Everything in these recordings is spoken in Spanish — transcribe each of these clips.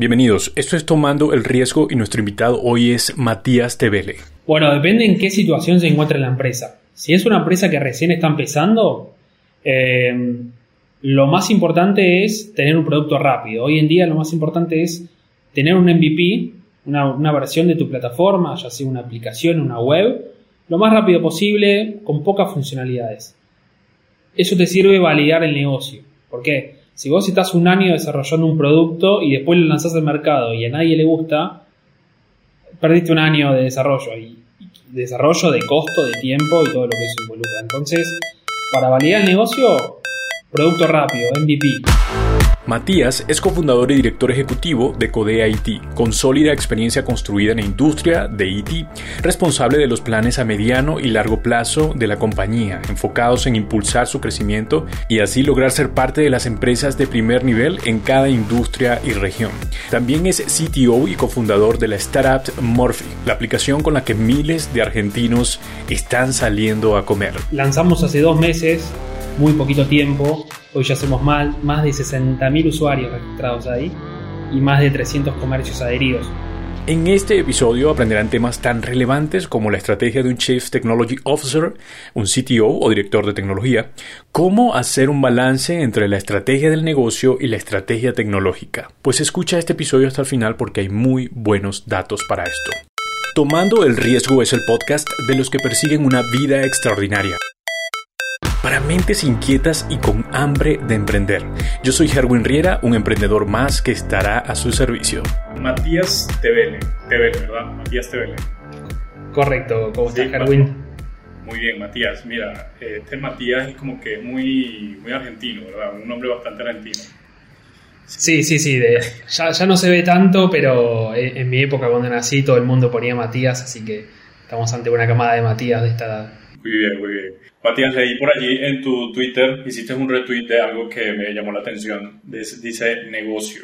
Bienvenidos, esto es Tomando el Riesgo y nuestro invitado hoy es Matías Tevele. Bueno, depende en qué situación se encuentra la empresa. Si es una empresa que recién está empezando, eh, lo más importante es tener un producto rápido. Hoy en día lo más importante es tener un MVP, una, una versión de tu plataforma, ya sea una aplicación, una web, lo más rápido posible, con pocas funcionalidades. Eso te sirve validar el negocio. ¿Por qué? Si vos estás un año desarrollando un producto y después lo lanzás al mercado y a nadie le gusta, perdiste un año de desarrollo y desarrollo de costo, de tiempo y todo lo que eso involucra. Entonces, para validar el negocio, producto rápido, MVP. Matías es cofundador y director ejecutivo de Codea IT, con sólida experiencia construida en la industria de IT, responsable de los planes a mediano y largo plazo de la compañía, enfocados en impulsar su crecimiento y así lograr ser parte de las empresas de primer nivel en cada industria y región. También es CTO y cofundador de la startup Morphy, la aplicación con la que miles de argentinos están saliendo a comer. Lanzamos hace dos meses, muy poquito tiempo, Hoy ya somos más, más de 60.000 usuarios registrados ahí y más de 300 comercios adheridos. En este episodio aprenderán temas tan relevantes como la estrategia de un Chief Technology Officer, un CTO o director de tecnología, cómo hacer un balance entre la estrategia del negocio y la estrategia tecnológica. Pues escucha este episodio hasta el final porque hay muy buenos datos para esto. Tomando el riesgo es el podcast de los que persiguen una vida extraordinaria para mentes inquietas y con hambre de emprender. Yo soy Herwin Riera, un emprendedor más que estará a su servicio. Matías Tevele, Tevele, ¿verdad? Matías Tevele. Correcto, ¿cómo estás, Herwin? Muy bien, Matías. Mira, este Matías es como que muy, muy argentino, ¿verdad? Un nombre bastante argentino. Sí, sí, sí. ya, ya no se ve tanto, pero en, mi época cuando nací todo el mundo ponía Matías, así que estamos ante una camada de Matías de esta edad. Muy bien, muy bien. Matías, leí por allí en tu Twitter, hiciste un retweet de algo que me llamó la atención. Dice negocio.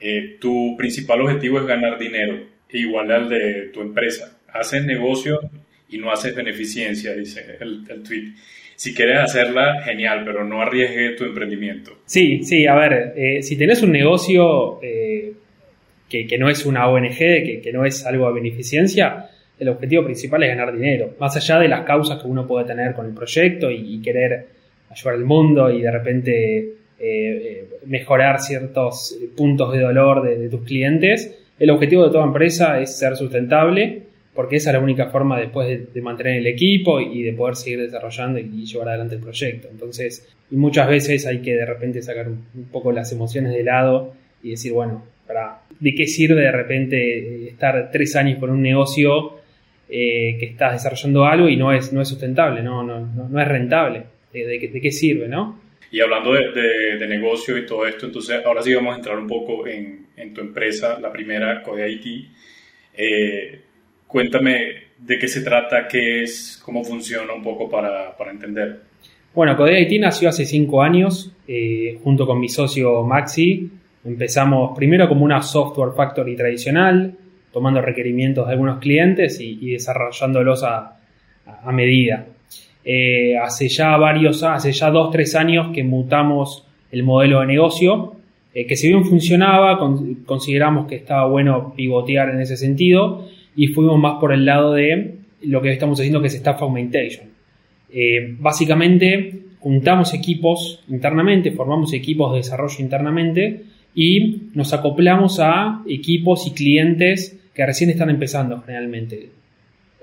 Eh, tu principal objetivo es ganar dinero, igual al de tu empresa. Haces negocio y no haces beneficencia, dice el, tweet. Si quieres hacerla, genial, pero no arriesgue tu emprendimiento. Sí, sí, a ver, eh, si tenés un negocio eh, que, que, no es una ONG, que, que no es algo de beneficencia, el objetivo principal es ganar dinero, más allá de las causas que uno puede tener con el proyecto y, querer ayudar al mundo y de repente eh, eh, mejorar ciertos puntos de dolor de, tus clientes. El objetivo de toda empresa es ser sustentable, porque esa es la única forma después de, mantener el equipo y de poder seguir desarrollando y, llevar adelante el proyecto. Entonces, y muchas veces hay que de repente sacar un, poco las emociones de lado y decir, bueno, para, ¿de qué sirve de repente estar tres años con un negocio eh, que estás desarrollando algo y no es, no es sustentable, no, no, no, es rentable. ¿De, qué, sirve, no? Y hablando de, de, negocio y todo esto, entonces ahora sí vamos a entrar un poco en, en tu empresa, la primera, Code IT. Eh, cuéntame de qué se trata, qué es, cómo funciona un poco para, para entender. Bueno, Code IT nació hace cinco años, eh, junto con mi socio Maxi. Empezamos primero como una software factory tradicional, tomando requerimientos de algunos clientes y, desarrollándolos a, medida. Eh, hace ya varios, hace ya dos, tres años que mutamos el modelo de negocio, eh, que si bien funcionaba, consideramos que estaba bueno pivotear en ese sentido y fuimos más por el lado de lo que estamos haciendo que es Staff Augmentation. Eh, básicamente juntamos equipos internamente, formamos equipos de desarrollo internamente y nos acoplamos a equipos y clientes que recién están empezando generalmente.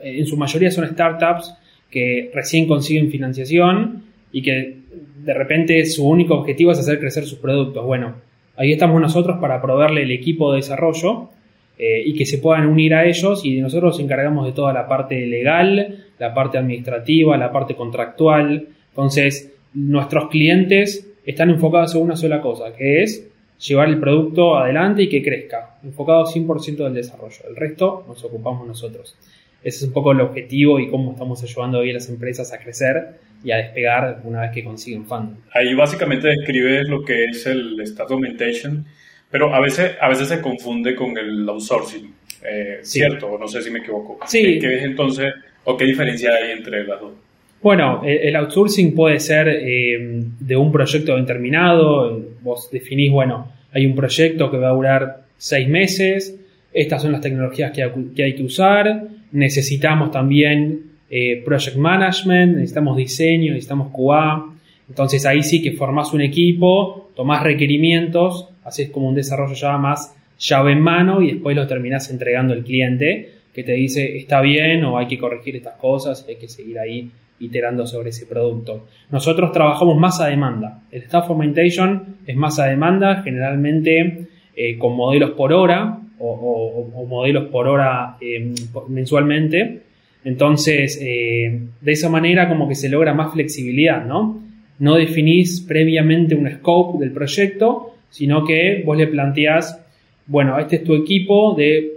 Eh, en su mayoría son startups que recién consiguen financiación y que de repente su único objetivo es hacer crecer sus productos. Bueno, ahí estamos nosotros para proveerle el equipo de desarrollo eh, y que se puedan unir a ellos y nosotros nos encargamos de toda la parte legal, la parte administrativa, la parte contractual. Entonces, nuestros clientes están enfocados en una sola cosa, que es llevar el producto adelante y que crezca, enfocado 100% del desarrollo. El resto nos ocupamos nosotros. Ese es un poco el objetivo y cómo estamos ayudando hoy a las empresas a crecer y a despegar una vez que consiguen funding. Ahí básicamente describes lo que es el Stat Augmentation, pero a veces, a veces se confunde con el outsourcing, eh, ¿cierto? No sé si me equivoco. Sí. ¿Qué, es entonces, o qué diferencia hay entre las dos? Bueno, el outsourcing puede ser eh, de un proyecto determinado, vos definís, bueno, hay un proyecto que va a durar seis meses, estas son las tecnologías que, hay que usar, necesitamos también eh, project management, necesitamos diseño, necesitamos QA, entonces ahí sí que formás un equipo, tomás requerimientos, haces como un desarrollo ya más llave en mano y después lo terminás entregando al cliente que te dice está bien o hay que corregir estas cosas, hay que seguir ahí iterando sobre ese producto. Nosotros trabajamos más a demanda. El Staff Augmentation es más a demanda, generalmente eh, con modelos por hora o, modelos por hora eh, mensualmente. Entonces, eh, de esa manera como que se logra más flexibilidad, ¿no? No definís previamente un scope del proyecto, sino que vos le planteás, bueno, este es tu equipo de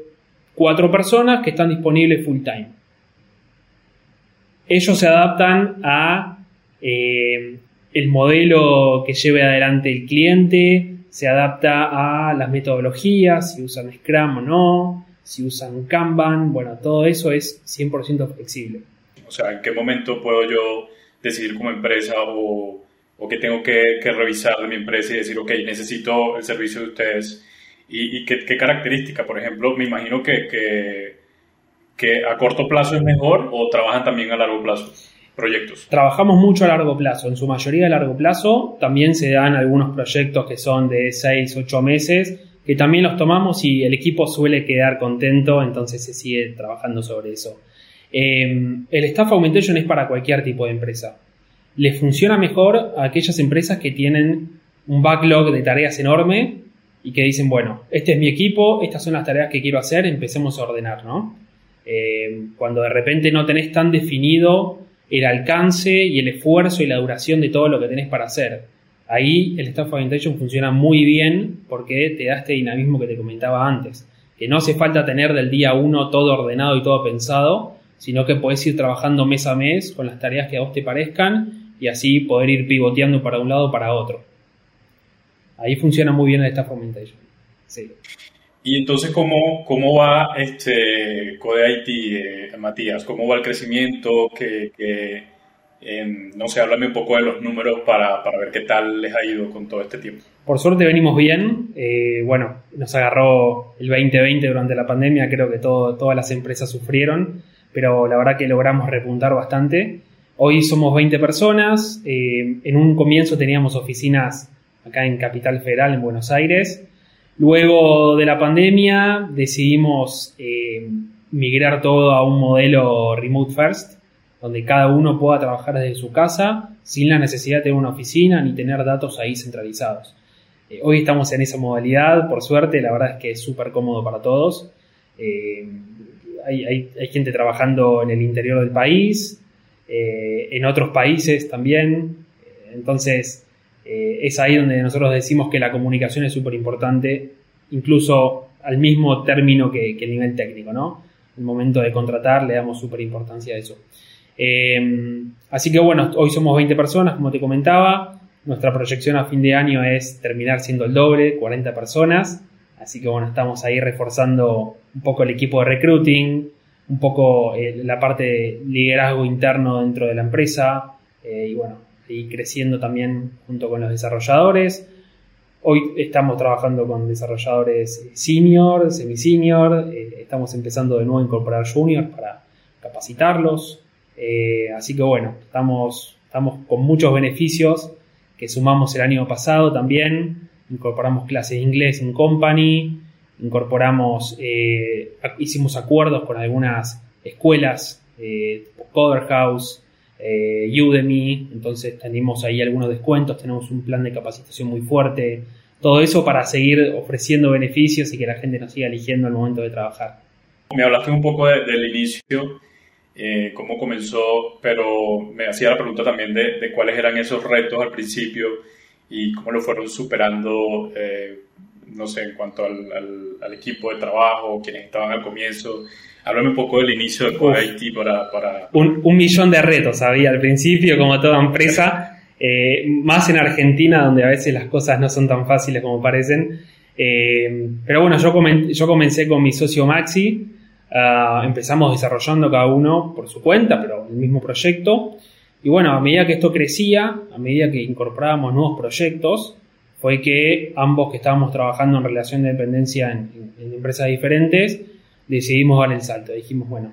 cuatro personas que están disponibles full time. Ellos se adaptan a eh, el modelo que lleve adelante el cliente, se adapta a las metodologías, si usan Scrum o no, si usan Kanban, bueno, todo eso es 100% flexible. O sea, ¿en qué momento puedo yo decidir como empresa o, o que tengo que, revisar de mi empresa y decir, ok, necesito el servicio de ustedes? ¿Y, qué, qué, característica? Por ejemplo, me imagino que, que, que, a corto plazo es mejor o trabajan también a largo plazo proyectos. Trabajamos mucho a largo plazo, en su mayoría a largo plazo. También se dan algunos proyectos que son de 6, 8 meses, que también los tomamos y el equipo suele quedar contento, entonces se sigue trabajando sobre eso. Eh, el Staff Augmentation es para cualquier tipo de empresa le funciona mejor a aquellas empresas que tienen un backlog de tareas enorme y que dicen, bueno, este es mi equipo, estas son las tareas que quiero hacer, empecemos a ordenar, ¿no? Eh, cuando de repente no tenés tan definido el alcance y el esfuerzo y la duración de todo lo que tenés para hacer. Ahí el Staff Orientation funciona muy bien porque te da este dinamismo que te comentaba antes, que no hace falta tener del día uno todo ordenado y todo pensado, sino que podés ir trabajando mes a mes con las tareas que a vos te parezcan y así poder ir pivoteando para un lado para otro. Ahí funciona muy bien esta Fomentation. Sí. Y entonces, ¿cómo, cómo va este Code IT, eh, Matías? ¿Cómo va el crecimiento? Que, no sé, háblame un poco de los números para, para, ver qué tal les ha ido con todo este tiempo. Por suerte venimos bien. Eh, bueno, nos agarró el 2020 durante la pandemia, creo que todas las empresas sufrieron, pero la verdad que logramos repuntar bastante. Hoy somos 20 personas. Eh, en un comienzo teníamos oficinas acá en Capital Federal, en Buenos Aires. Luego de la pandemia decidimos eh, migrar todo a un modelo remote first, donde cada uno pueda trabajar desde su casa sin la necesidad de tener una oficina ni tener datos ahí centralizados. Eh, hoy estamos en esa modalidad, por suerte, la verdad es que es súper cómodo para todos. hay, hay gente trabajando en el interior del país, eh, en otros países también. Entonces, eh, es ahí donde nosotros decimos que la comunicación es súper importante, incluso al mismo término que, el nivel técnico, ¿no? El momento de contratar le damos súper importancia a eso. Eh, así que bueno, hoy somos 20 personas, como te comentaba. Nuestra proyección a fin de año es terminar siendo el doble, 40 personas. Así que bueno, estamos ahí reforzando un poco el equipo de recruiting, un poco eh, la parte de liderazgo interno dentro de la empresa y bueno, y creciendo también junto con los desarrolladores. Hoy estamos trabajando con desarrolladores senior, semi-senior, eh, estamos empezando de nuevo a incorporar juniors para capacitarlos. así que bueno, estamos, estamos con muchos beneficios que sumamos el año pasado también. Incorporamos clases de inglés en company, incorporamos, eh, hicimos acuerdos con algunas escuelas, eh, Coder House, eh, Udemy, entonces tenemos ahí algunos descuentos, tenemos un plan de capacitación muy fuerte, todo eso para seguir ofreciendo beneficios y que la gente nos siga eligiendo al momento de trabajar. Me hablaste un poco del inicio, cómo comenzó, pero me hacía la pregunta también de, de, cuáles eran esos retos al principio y cómo lo fueron superando no sé, en cuanto al, equipo de trabajo, quienes estaban al comienzo. Háblame un poco del inicio de Haití para... para... Un, millón de retos había al principio, como toda empresa, eh, más en Argentina, donde a veces las cosas no son tan fáciles como parecen. Eh, pero bueno, yo, yo comencé con mi socio Maxi, ah, empezamos desarrollando cada uno por su cuenta, pero el mismo proyecto. Y bueno, a medida que esto crecía, a medida que incorporábamos nuevos proyectos, fue que ambos que estábamos trabajando en relación de dependencia en, empresas diferentes, decidimos dar el salto. Dijimos, bueno,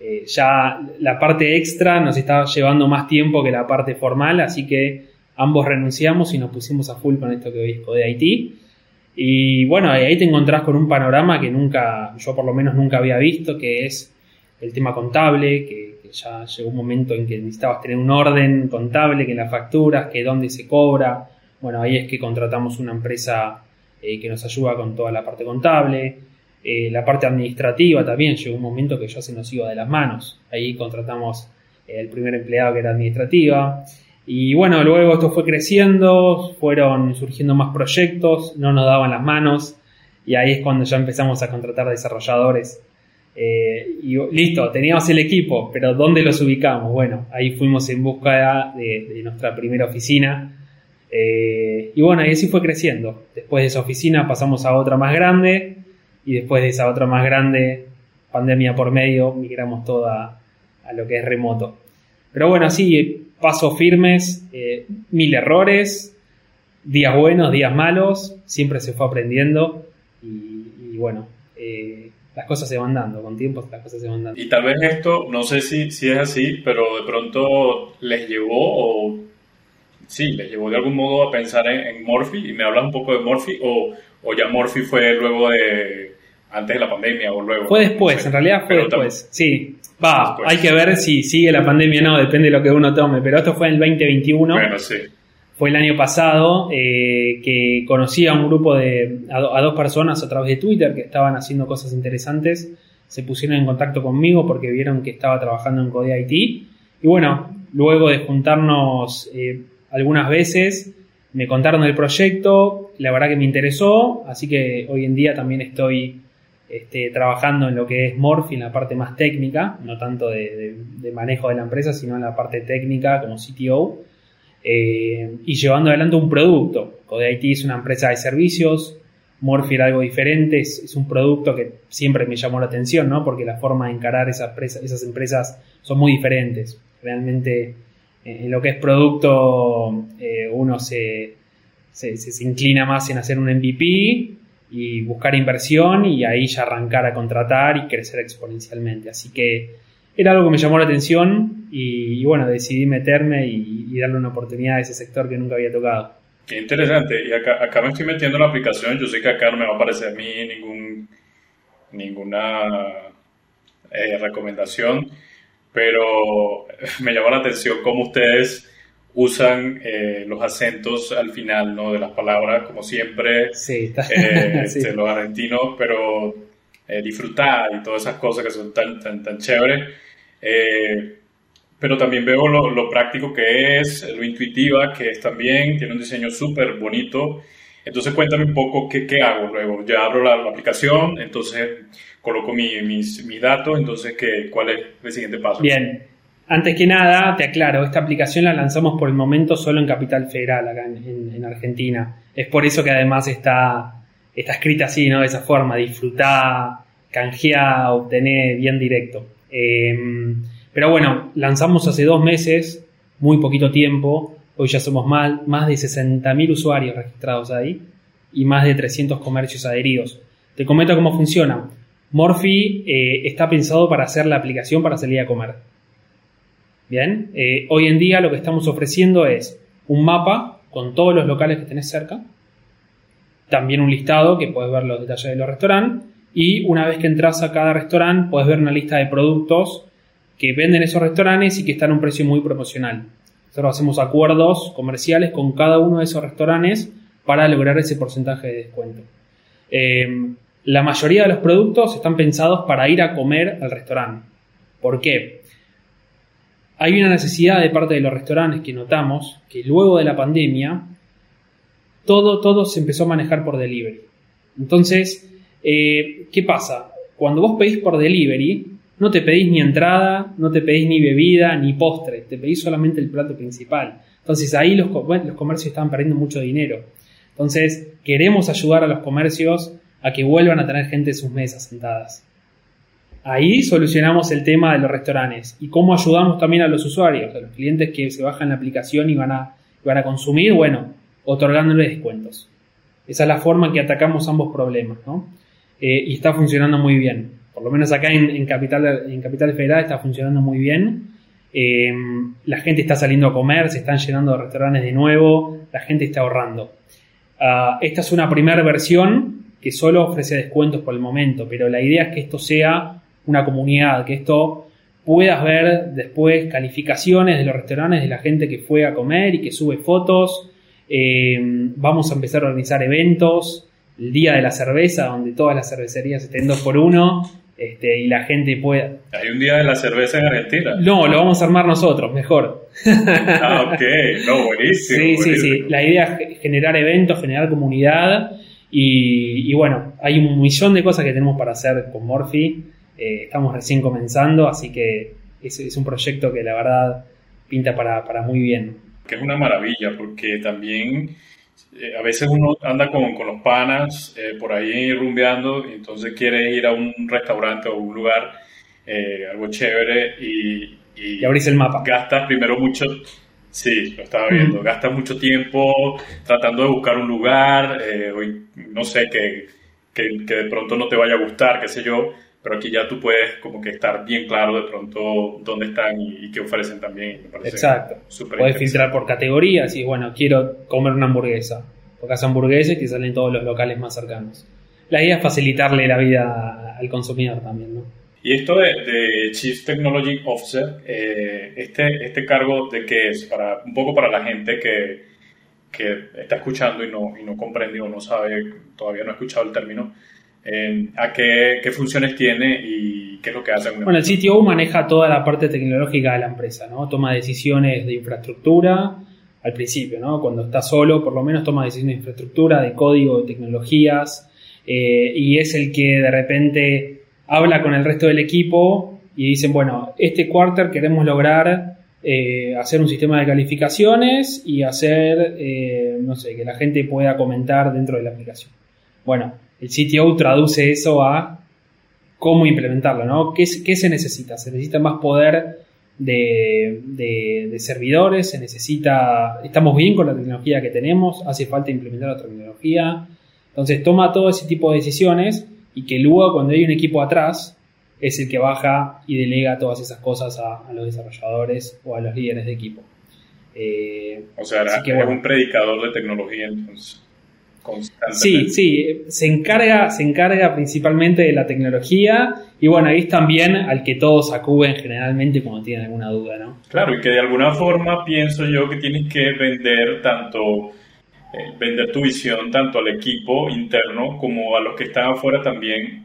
eh, ya la parte extra nos estaba llevando más tiempo que la parte formal, así que ambos renunciamos y nos pusimos a full con esto que veis de Haití. Y bueno, ahí te encontrás con un panorama que nunca, yo por lo menos nunca había visto, que es el tema contable, que, ya llegó un momento en que necesitabas tener un orden contable, que las facturas, que dónde se cobra. Bueno, ahí es que contratamos una empresa eh, que nos ayuda con toda la parte contable. Eh, la parte administrativa también llegó un momento que ya se nos iba de las manos. Ahí contratamos el primer empleado que era administrativa. Y bueno, luego esto fue creciendo, fueron surgiendo más proyectos, no nos daban las manos y ahí es cuando ya empezamos a contratar desarrolladores. Eh, y listo, teníamos el equipo, pero ¿dónde los ubicamos? Bueno, ahí fuimos en busca de, nuestra primera oficina. Eh, y bueno, y así fue creciendo. Después de esa oficina pasamos a otra más grande y después de esa otra más grande, pandemia por medio, migramos toda a lo que es remoto. Pero bueno, así pasos firmes, eh, mil errores, días buenos, días malos, siempre se fue aprendiendo y, bueno, eh, las cosas se van dando, con tiempo las cosas se van dando. Y tal vez esto, no sé si, si es así, pero de pronto les llevó o sí, les llevó de algún modo a pensar en, en Morphy y me hablas un poco de Morphy o, o ya Morphy fue luego de antes de la pandemia o luego. Fue después, en realidad fue después, sí. Va, hay que ver si sigue la pandemia o no, depende de lo que uno tome, pero esto fue en el 2021. Bueno, sí. Fue el año pasado eh, que conocí a un grupo de, a, dos personas a través de Twitter que estaban haciendo cosas interesantes. Se pusieron en contacto conmigo porque vieron que estaba trabajando en Code IT. Y bueno, luego de juntarnos eh, algunas veces, me contaron del proyecto, la verdad que me interesó, así que hoy en día también estoy trabajando en lo que es Morphy, en la parte más técnica, no tanto de, manejo de la empresa, sino en la parte técnica como CTO, eh, y llevando adelante un producto. CodeIT es una empresa de servicios, Morphy era algo diferente, es, un producto que siempre me llamó la atención, ¿no? porque la forma de encarar esas, esas empresas son muy diferentes. Realmente eh, en lo que es producto eh, uno se, se inclina más en hacer un MVP y buscar inversión y ahí ya arrancar a contratar y crecer exponencialmente. Así que era algo que me llamó la atención y, bueno, decidí meterme y, darle una oportunidad a ese sector que nunca había tocado. Interesante. Y acá, acá me estoy metiendo en la aplicación. Yo sé que acá no me va a aparecer a mí ningún, ninguna eh, recomendación, pero me llamó la atención cómo ustedes usan eh, los acentos al final ¿no? de las palabras, como siempre, sí, eh, este, los argentinos, pero eh, disfrutar y todas esas cosas que son tan, tan, tan chéveres. pero también veo lo, práctico que es, lo intuitiva que es también, tiene un diseño súper bonito. Entonces cuéntame un poco qué, qué hago luego. Ya abro la, aplicación, entonces coloco mis, mis, datos, entonces ¿qué, ¿cuál es el siguiente paso? Bien, antes que nada, te aclaro, esta aplicación la lanzamos por el momento solo en Capital Federal, acá en, Argentina. Es por eso que además está, está escrita así, ¿no? De esa forma, disfrutar, canjear, obtener bien directo. Em, pero bueno, lanzamos hace dos meses, muy poquito tiempo. Hoy ya somos más, más de 60.000 usuarios registrados ahí y más de 300 comercios adheridos. Te comento cómo funciona. Morphy eh, está pensado para hacer la aplicación para salir a comer. Bien, eh, hoy en día lo que estamos ofreciendo es un mapa con todos los locales que tenés cerca, también un listado que puedes ver los detalles de los restaurantes y una vez que entras a cada restaurante puedes ver una lista de productos que venden esos restaurantes y que están a un precio muy proporcional. Nosotros hacemos acuerdos comerciales con cada uno de esos restaurantes para lograr ese porcentaje de descuento. Eh, la mayoría de los productos están pensados para ir a comer al restaurante. ¿Por qué? Hay una necesidad de parte de los restaurantes que notamos que luego de la pandemia todo, todo se empezó a manejar por delivery. Entonces, eh, ¿qué pasa? Cuando vos pedís por delivery, no te pedís ni entrada, no te pedís ni bebida, ni postre, te pedís solamente el plato principal. Entonces ahí los, los comercios estaban perdiendo mucho dinero. Entonces, queremos ayudar a los comercios a que vuelvan a tener gente en sus mesas sentadas. Ahí solucionamos el tema de los restaurantes y cómo ayudamos también a los usuarios, a los clientes que se bajan la aplicación y van a, van a consumir. Bueno, otorgándole descuentos. Esa es la forma en que atacamos ambos problemas, ¿no? Eh, y está funcionando muy bien. Por lo menos acá en, Capital, en Capital Federal está funcionando muy bien. Eh, la gente está saliendo a comer, se están llenando de restaurantes de nuevo, la gente está ahorrando. Ah, esta es una primera versión que solo ofrece descuentos por el momento, pero la idea es que esto sea una comunidad, que esto puedas ver después calificaciones de los restaurantes de la gente que fue a comer y que sube fotos. Eh, vamos a empezar a organizar eventos, el día de la cerveza, donde todas las cervecerías estén dos por uno este, y la gente pueda. ¿Hay un día de la cerveza en Argentina? No, lo vamos a armar nosotros, mejor. Ah, ok, no, buenísimo. Sí, sí, sí. La idea es generar eventos, generar comunidad y, bueno, hay un millón de cosas que tenemos para hacer con Morphy. Eh, estamos recién comenzando, así que es, es un proyecto que la verdad pinta para, para muy bien. Que es una maravilla, porque también eh, a veces uno anda con, con los panas eh, por ahí rumbeando y entonces quiere ir a un restaurante o un lugar, algo chévere y, y, abrís el mapa. Gastas primero mucho, sí, lo estaba viendo, gastas mucho tiempo tratando de buscar un lugar, no sé, que, que, que, de pronto no te vaya a gustar, qué sé yo, pero aquí ya tú puedes como que estar bien claro de pronto dónde están y, qué ofrecen también. Exacto. Puedes filtrar por categorías y bueno, quiero comer una hamburguesa. Porque hace hamburguesas y te salen todos los locales más cercanos. La idea es facilitarle la vida al consumidor también, ¿no? Y esto de, Chief Technology Officer, eh, este, este cargo de qué es, para, un poco para la gente que, que está escuchando y no, y no comprende o no sabe, todavía no ha escuchado el término, a qué, funciones tiene y qué es lo que hace. Bueno, el CTO maneja toda la parte tecnológica de la empresa, ¿no? Toma decisiones de infraestructura al principio, ¿no? Cuando está solo, por lo menos toma decisiones de infraestructura, de código, de tecnologías, eh, y es el que de repente habla con el resto del equipo y dicen, bueno, este quarter queremos lograr eh, hacer un sistema de calificaciones y hacer, eh, no sé, que la gente pueda comentar dentro de la aplicación. Bueno, el CTO traduce eso a cómo implementarlo, ¿no? ¿Qué, se necesita? Se necesita más poder de, servidores, se necesita, estamos bien con la tecnología que tenemos, hace falta implementar otra tecnología. Entonces toma todo ese tipo de decisiones y que luego cuando hay un equipo atrás es el que baja y delega todas esas cosas a, los desarrolladores o a los líderes de equipo. Eh, o sea, es un predicador de tecnología entonces. Sí, sí, se encarga, se encarga principalmente de la tecnología y bueno, ahí es también al que todos acuden generalmente cuando tienen alguna duda, ¿no? Claro, y que de alguna forma pienso yo que tienes que vender tanto, eh, vender tu visión tanto al equipo interno como a los que están afuera también,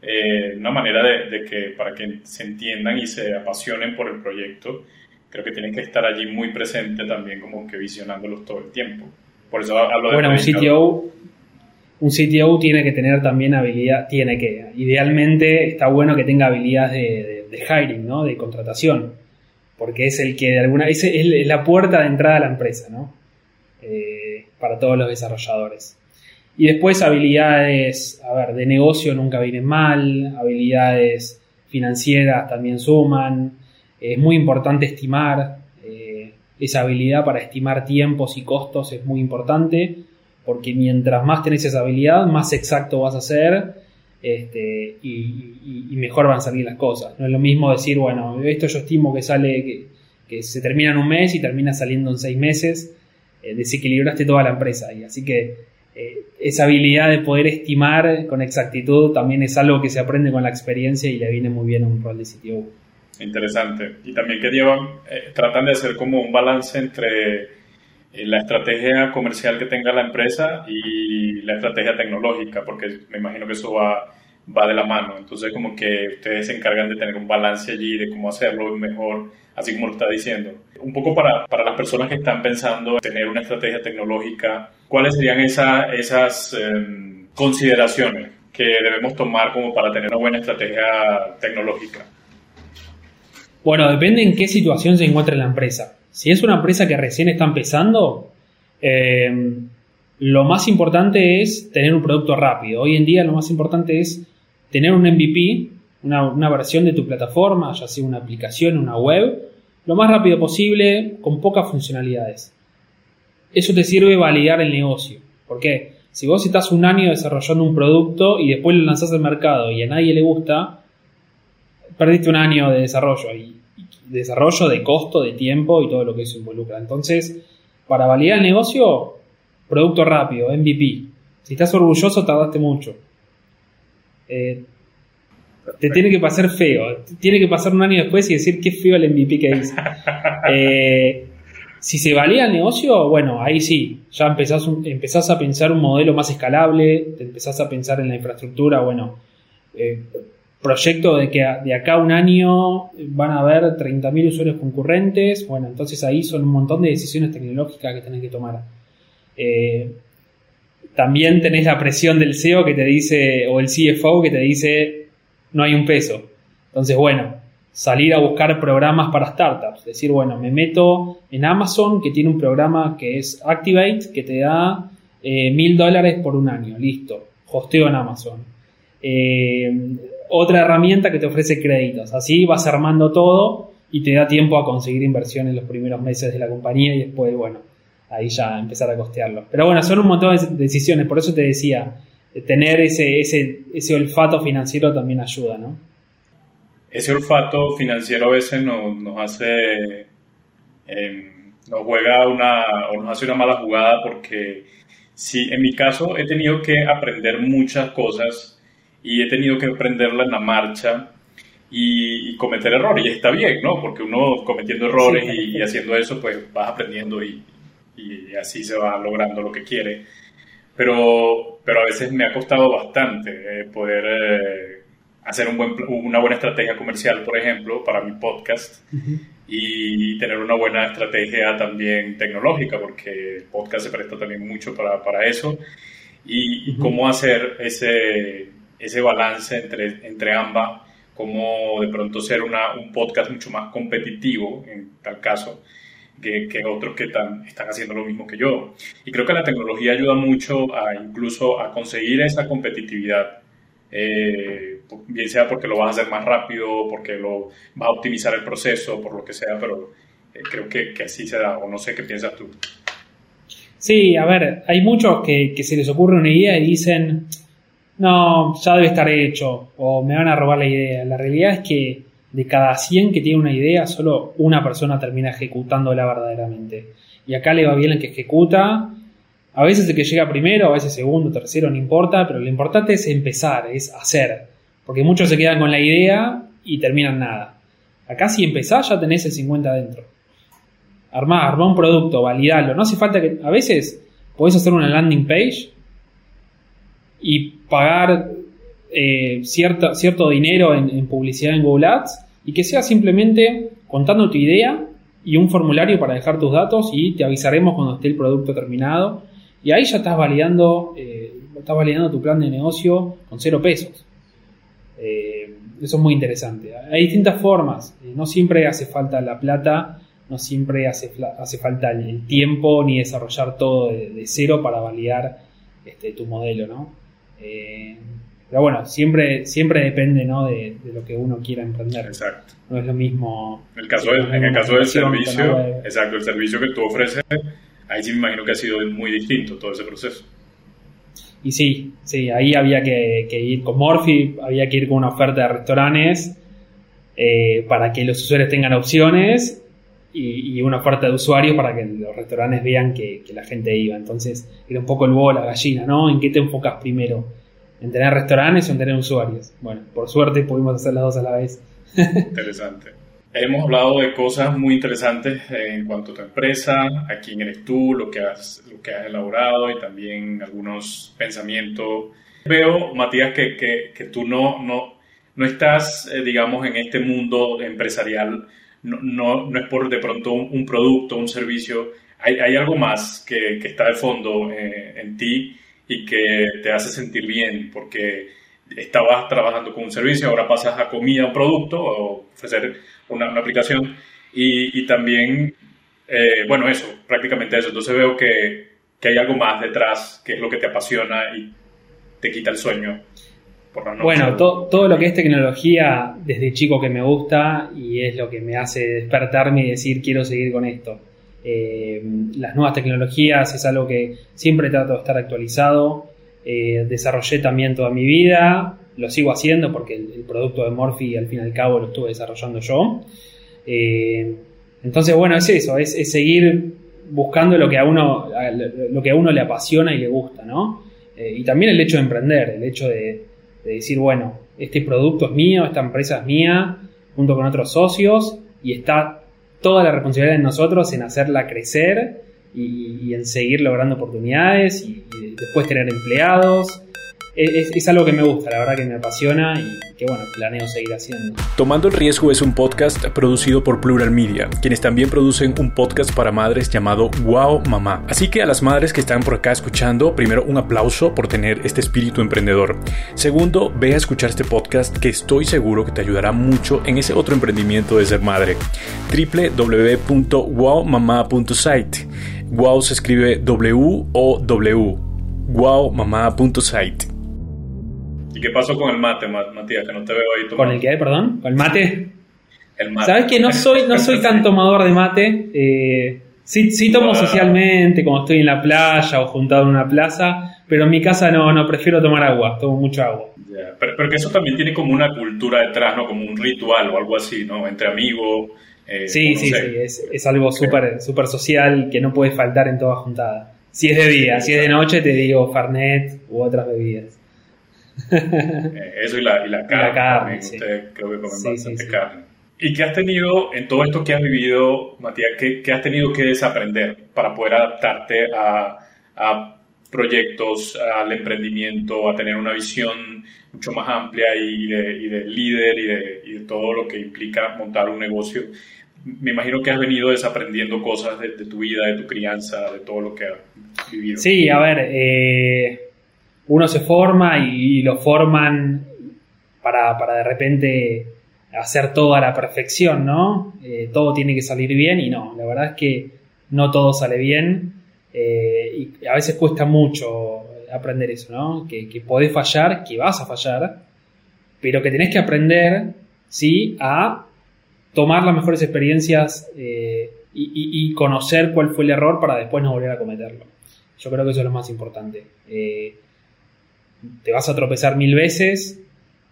eh, una manera de, de, que para que se entiendan y se apasionen por el proyecto, creo que tienes que estar allí muy presente también como que visionándolos todo el tiempo. Por eso hablo de bueno, un CTO, un CTO tiene que tener también habilidad, tiene que, idealmente está bueno que tenga habilidades de, hiring, ¿no? De contratación, porque es el que de alguna, es, es la puerta de entrada a la empresa, ¿no? Eh, para todos los desarrolladores. Y después habilidades, a ver, de negocio nunca vienen mal, habilidades financieras también suman, es muy importante estimar, esa habilidad para estimar tiempos y costos es muy importante, porque mientras más tenés esa habilidad, más exacto vas a ser este, y, mejor van a salir las cosas. No es lo mismo decir, bueno, esto yo estimo que sale, que, se termina en un mes y termina saliendo en seis meses, eh, desequilibraste toda la empresa. Y así que eh, esa habilidad de poder estimar con exactitud también es algo que se aprende con la experiencia y le viene muy bien a un rol de CTO. Interesante. Y también que llevan, eh, tratan de hacer como un balance entre eh, la estrategia comercial que tenga la empresa y la estrategia tecnológica, porque me imagino que eso va, va de la mano. Entonces, como que ustedes se encargan de tener un balance allí, de cómo hacerlo mejor, así como lo está diciendo. Un poco para, para las personas que están pensando en tener una estrategia tecnológica, ¿cuáles serían esa, esas em, consideraciones que debemos tomar como para tener una buena estrategia tecnológica? Bueno, depende en qué situación se encuentra la empresa. Si es una empresa que recién está empezando, eh, lo más importante es tener un producto rápido. Hoy en día lo más importante es tener un MVP, una, versión de tu plataforma, ya sea una aplicación, una web, lo más rápido posible, con pocas funcionalidades. eso te sirve validar el negocio. ¿Por qué? Si vos estás un año desarrollando un producto y después lo lanzás al mercado y a nadie le gusta, perdiste un año de desarrollo y desarrollo de costo, de tiempo y todo lo que eso involucra. Entonces, para validar el negocio, producto rápido, MVP. Si estás orgulloso, tardaste mucho. Eh, te tiene que pasar feo. Tiene que pasar un año después y decir qué feo el MVP que hice. Eh, si se valía el negocio, bueno, ahí sí, ya empezás, empezás a pensar un modelo más escalable, te empezás a pensar en la infraestructura, bueno, eh, proyecto de que de acá a un año van a haber 30.000 usuarios concurrentes, bueno, entonces ahí son un montón de decisiones tecnológicas que tenés que tomar. Eh, también tenés la presión del CEO que te dice, o el CFO que te dice, no hay un peso. Entonces, bueno, salir a buscar programas para startups. Decir, bueno, me meto en Amazon que tiene un programa que es Activate que te da eh, mil dólares por un año. Listo. Hosteo en Amazon. Eh, otra herramienta que te ofrece créditos. Así vas armando todo y te da tiempo a conseguir inversión en los primeros meses de la compañía y después, bueno, ahí ya empezar a costearlo. Pero bueno, son un montón de decisiones. Por eso te decía, tener ese, ese, ese olfato financiero también ayuda, ¿no? ese olfato financiero a veces nos, hace, em, nos juega una, o nos hace una mala jugada porque si en mi caso he tenido que aprender muchas cosas y he tenido que aprenderla en la marcha y, cometer errores y está bien, ¿no? Porque uno cometiendo errores y, haciendo eso pues vas aprendiendo y, y, así se va logrando lo que quiere. Pero, pero a veces me ha costado bastante eh, poder... Eh, hacer un buen, una buena estrategia comercial, por ejemplo, para mi podcast y tener una buena estrategia también tecnológica, porque el podcast se presta también mucho para, para eso, y, cómo hacer ese, ese balance entre, entre ambas, cómo de pronto ser una, un podcast mucho más competitivo, en tal caso, que, que, otros que están, están haciendo lo mismo que yo. Y creo que la tecnología ayuda mucho a incluso a conseguir esa competitividad eh, bien sea porque lo vas a hacer más rápido, porque lo vas a optimizar el proceso, por lo que sea, pero eh, creo que, que, así se da, o no sé qué piensas tú. Sí, a ver, hay muchos que, que se les ocurre una idea y dicen, no, ya debe estar hecho, o me van a robar la idea. La realidad es que de cada 100 que tiene una idea, solo una persona termina ejecutándola verdaderamente. Y acá le va bien el que ejecuta a veces el que llega primero, a veces segundo, tercero, no importa, pero lo importante es empezar, es hacer. Porque muchos se quedan con la idea y terminan nada. Acá si empezás ya tenés el 50 dentro. Armá, armá un producto, validalo. No hace falta que... A veces podés hacer una landing page y pagar eh, cierto dinero en, publicidad en Google Ads y que sea simplemente contando tu idea y un formulario para dejar tus datos y te avisaremos cuando esté el producto terminado y ahí ya estás validando, eh, estás validando tu plan de negocio con cero pesos. Eh, eso es muy interesante. Hay distintas formas. No siempre hace falta la plata, no siempre hace, hace falta el tiempo ni desarrollar todo de, cero para validar este, tu modelo, ¿no? Pero bueno, siempre, siempre depende ¿no? de, lo que uno quiera emprender. Exacto. No es lo mismo. El caso en el caso del servicio, exacto, el servicio que tú ofreces ahí sí me imagino que ha sido muy distinto todo ese proceso. Y sí, sí, ahí había que, ir con Morphy, había que ir con una oferta de restaurantes eh, para que los usuarios tengan opciones y, una oferta de usuarios para que los restaurantes vean que, la gente iba. Entonces era un poco el huevo la gallina, ¿no? ¿En qué te enfocas primero? ¿En tener restaurantes o en tener usuarios? Bueno, por suerte pudimos hacer las dos a la vez. Interesante. Hemos hablado de cosas muy interesantes en cuanto a tu empresa, a quién eres tú, lo que has, lo que has elaborado y también algunos pensamientos. Veo, Matías, que, que, que tú no, no, no estás, eh, digamos, en este mundo empresarial, no, no, no es por de pronto un, producto, un servicio, hay, hay algo más que, que, está de fondo eh, en ti y que te hace sentir bien, porque estabas trabajando con un servicio, ahora pasas a comida, un producto o ofrecer una, aplicación y, también, eh, bueno, eso, prácticamente eso. Entonces veo que, que, hay algo más detrás, que es lo que te apasiona y te quita el sueño. Por la noche. Bueno, todo lo que es tecnología desde chico que me gusta y es lo que me hace despertarme y decir quiero seguir con esto. Eh, las nuevas tecnologías es algo que siempre trato de estar actualizado. Eh, desarrollé también toda mi vida, lo sigo haciendo porque el, producto de Morphy al fin y al cabo lo estuve desarrollando yo. Eh, entonces, bueno, es eso, es, seguir buscando lo que a uno, lo que a uno le apasiona y le gusta, ¿no? y también el hecho de emprender, el hecho de, de decir, bueno, este producto es mío, esta empresa es mía, junto con otros socios, y está toda la responsabilidad de nosotros en hacerla crecer y, en seguir logrando oportunidades y, y después tener empleados es, algo que me gusta, la verdad que me apasiona y que bueno, planeo seguir haciendo. Tomando el Riesgo es un podcast producido por Plural Media, quienes también producen un podcast para madres llamado Wow Mamá. Así que a las madres que están por acá escuchando, primero un aplauso por tener este espíritu emprendedor. Segundo, ve a escuchar este podcast que estoy seguro que te ayudará mucho en ese otro emprendimiento de ser madre. www.wowmamá.site. Wow se escribe W-O-W. wowmamá.site qué pasó con el mate, Matías? Que no te veo ahí tomando. ¿Con el qué, perdón? ¿Con el mate? El mate. Sabes que no soy, no soy tan tomador de mate. Eh, sí, sí tomo socialmente, como estoy en la playa o juntado en una plaza, pero en mi casa no, no prefiero tomar agua, tomo mucho agua. pero, que eso también tiene como una cultura detrás, ¿no? Como un ritual o algo así, ¿no? Entre amigos. Eh, sí, sí, sí, es, es algo súper super social que no puede faltar en toda juntada. Si es de día, si es de noche te digo Farnet u otras bebidas. Eh, eso y la, y la carne. creo que comen bastante carne. ¿Y qué has tenido en todo esto que has vivido, Matías, qué, qué has tenido que desaprender para poder adaptarte a, a, proyectos, al emprendimiento, a tener una visión mucho más amplia y de, y de líder y de, y de, todo lo que implica montar un negocio? Me imagino que has venido desaprendiendo cosas de, de tu vida, de tu crianza, de todo lo que has vivido. Sí, a ver, eh, uno se forma y, lo forman para, de repente hacer todo a la perfección, ¿no? Eh, todo tiene que salir bien y no, la verdad es que no todo sale bien eh, y a veces cuesta mucho aprender eso, ¿no? Que, que, podés fallar, que vas a fallar, pero que tenés que aprender, ¿sí? A tomar las mejores experiencias eh, y, conocer cuál fue el error para después no volver a cometerlo. Yo creo que eso es lo más importante te vas a tropezar mil veces,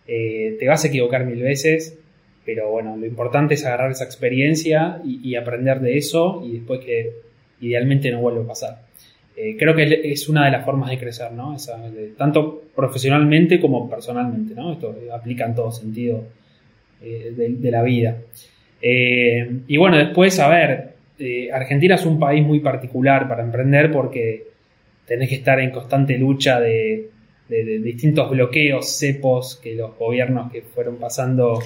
eh, te vas a equivocar mil veces, pero bueno, lo importante es agarrar esa experiencia y, aprender de eso y después que idealmente no vuelva a pasar. Eh, creo que es una de las formas de crecer, ¿no? tanto profesionalmente como personalmente, ¿no? Esto aplica en todo sentido eh, de, la vida. y bueno, después, a ver, Argentina es un país muy particular para emprender porque tenés que estar en constante lucha de, de, distintos bloqueos, cepos que los gobiernos que fueron pasando.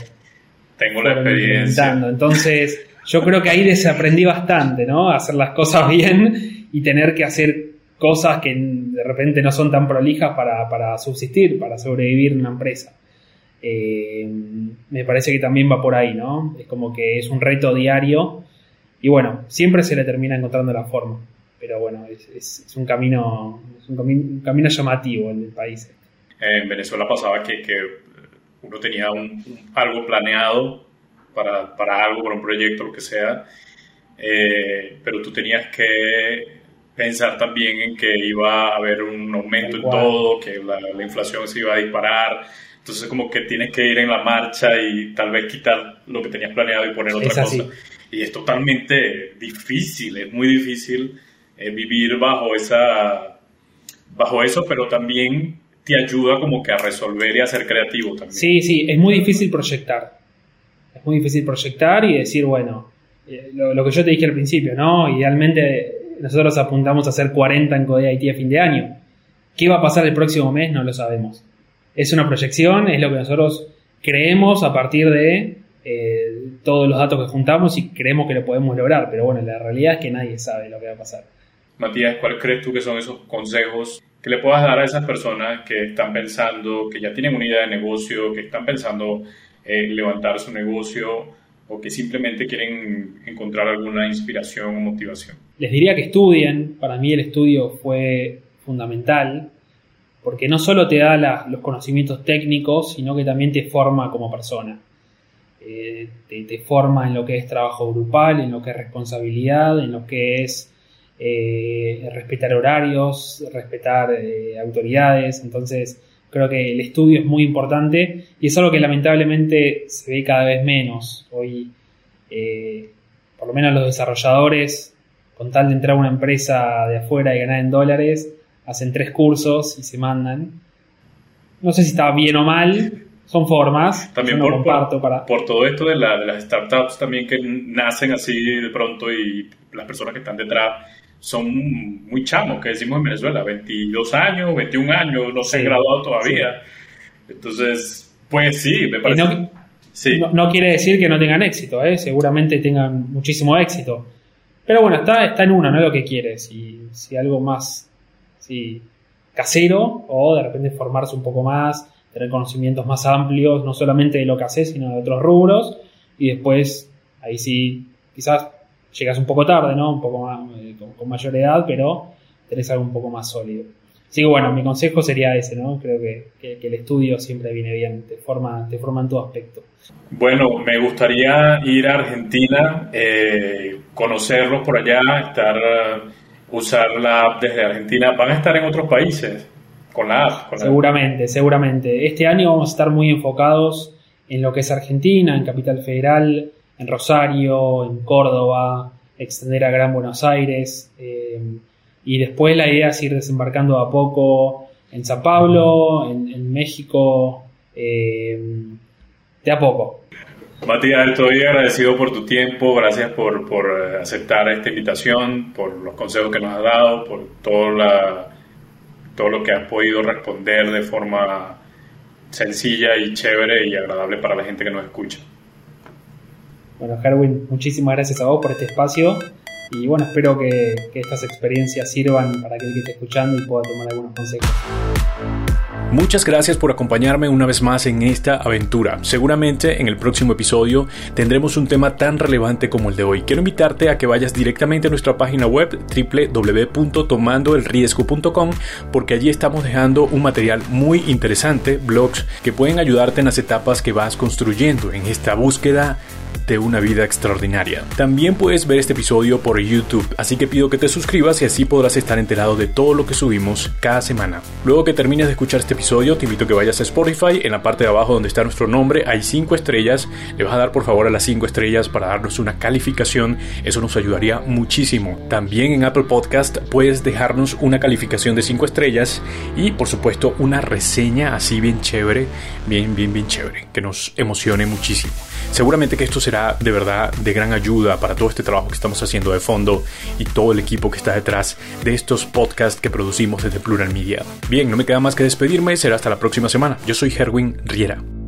Tengo la experiencia. Entonces, yo creo que ahí desaprendí bastante, ¿no? Hacer las cosas bien y tener que hacer cosas que de repente no son tan prolijas para, subsistir, para sobrevivir en una empresa. Eh, me parece que también va por ahí, ¿no? Es como que es un reto diario y bueno, siempre se le termina encontrando la forma pero bueno, es, un camino es un, camino llamativo el del país. En Venezuela pasaba que, que uno tenía un, algo planeado para, para, algo, para un proyecto, lo que sea, eh, pero tú tenías que pensar también en que iba a haber un aumento en todo, que la, la, inflación se iba a disparar. Entonces como que tienes que ir en la marcha y tal vez quitar lo que tenías planeado y poner otra cosa. Y es totalmente difícil, es muy difícil eh, vivir bajo, esa, bajo eso, pero también te ayuda como que a resolver y a ser creativo también. Sí, sí, es muy difícil proyectar. Es muy difícil proyectar y decir, bueno, eh, lo, que yo te dije al principio, ¿no? Idealmente nosotros apuntamos a hacer 40 en Codea IT a fin de año. ¿Qué va a pasar el próximo mes? No lo sabemos. Es una proyección, es lo que nosotros creemos a partir de eh, todos los datos que juntamos y creemos que lo podemos lograr, pero bueno, la realidad es que nadie sabe lo que va a pasar. Matías, ¿cuáles crees tú que son esos consejos que le puedas dar a esas personas que están pensando, que ya tienen una idea de negocio, que están pensando en eh, levantar su negocio o que simplemente quieren encontrar alguna inspiración o motivación? Les diría que estudien. Para mí el estudio fue fundamental porque no solo te da los conocimientos técnicos, sino que también te forma como persona. eh, te, forma en lo que es trabajo grupal, en lo que es responsabilidad, en lo que es eh, respetar horarios, respetar eh, autoridades. Entonces, creo que el estudio es muy importante y es algo que lamentablemente se ve cada vez menos. Hoy, por lo menos los desarrolladores, con tal de entrar a una empresa de afuera y ganar en dólares, hacen tres cursos y se mandan. No sé si está bien o mal, son formas. También por, para... por todo esto de, la, de, las startups también que nacen así de pronto y las personas que están detrás son muy chamos, que decimos en Venezuela, 22 años, 21 años, no se han graduado todavía. Entonces, pues sí, me parece... No, sí. no, quiere decir que no tengan éxito, ¿eh? seguramente tengan muchísimo éxito. Pero bueno, está, está en uno, no es lo que quiere. Si, si algo más si casero o de repente formarse un poco más tener conocimientos más amplios, no solamente de lo que haces, sino de otros rubros, y después, ahí sí, quizás llegas un poco tarde, ¿no? Un poco más, eh, con, mayor edad, pero tenés algo un poco más sólido. Así que bueno, mi consejo sería ese, ¿no? Creo que, el estudio siempre viene bien, te forma, te forma en tu aspecto. Bueno, me gustaría ir a Argentina, eh, conocerlos por allá, estar, usar la app desde Argentina. ¿Van a estar en otros países? Con la seguramente, seguramente. Este año vamos a estar muy enfocados en lo que es Argentina, en Capital Federal, en Rosario, en Córdoba, extender a Gran Buenos Aires. Eh, y después la idea es ir desembarcando a poco en San Pablo, en, México, eh, de a poco. Matías, estoy agradecido por tu tiempo, gracias por, por eh, aceptar esta invitación, por los consejos que nos has dado, por toda la todo lo que has podido responder de forma sencilla y chévere y agradable para la gente que nos escucha. Bueno, Herwin, muchísimas gracias a vos por este espacio y bueno, espero que, que estas experiencias sirvan para aquel que esté escuchando y pueda tomar algunos consejos. Muchas gracias por acompañarme una vez más en esta aventura. Seguramente en el próximo episodio tendremos un tema tan relevante como el de hoy. Quiero invitarte a que vayas directamente a nuestra página web www.tomandoelriesgo.com porque allí estamos dejando un material muy interesante, blogs que pueden ayudarte en las etapas que vas construyendo en esta búsqueda de una vida extraordinaria. También puedes ver este episodio por YouTube, así que pido que te suscribas y así podrás estar enterado de todo lo que subimos cada semana. Luego que termines de escuchar este episodio, te invito a que vayas a Spotify, en la parte de abajo donde está nuestro nombre hay 5 estrellas, le vas a dar por favor a las 5 estrellas para darnos una calificación, eso nos ayudaría muchísimo. También en Apple Podcast puedes dejarnos una calificación de 5 estrellas y por supuesto una reseña así bien chévere, bien, bien, bien chévere, que nos emocione muchísimo. Seguramente que esto será de verdad de gran ayuda para todo este trabajo que estamos haciendo de fondo y todo el equipo que está detrás de estos podcasts que producimos desde Plural Media. Bien, no me queda más que despedirme, será hasta la próxima semana. Yo soy Herwin Riera.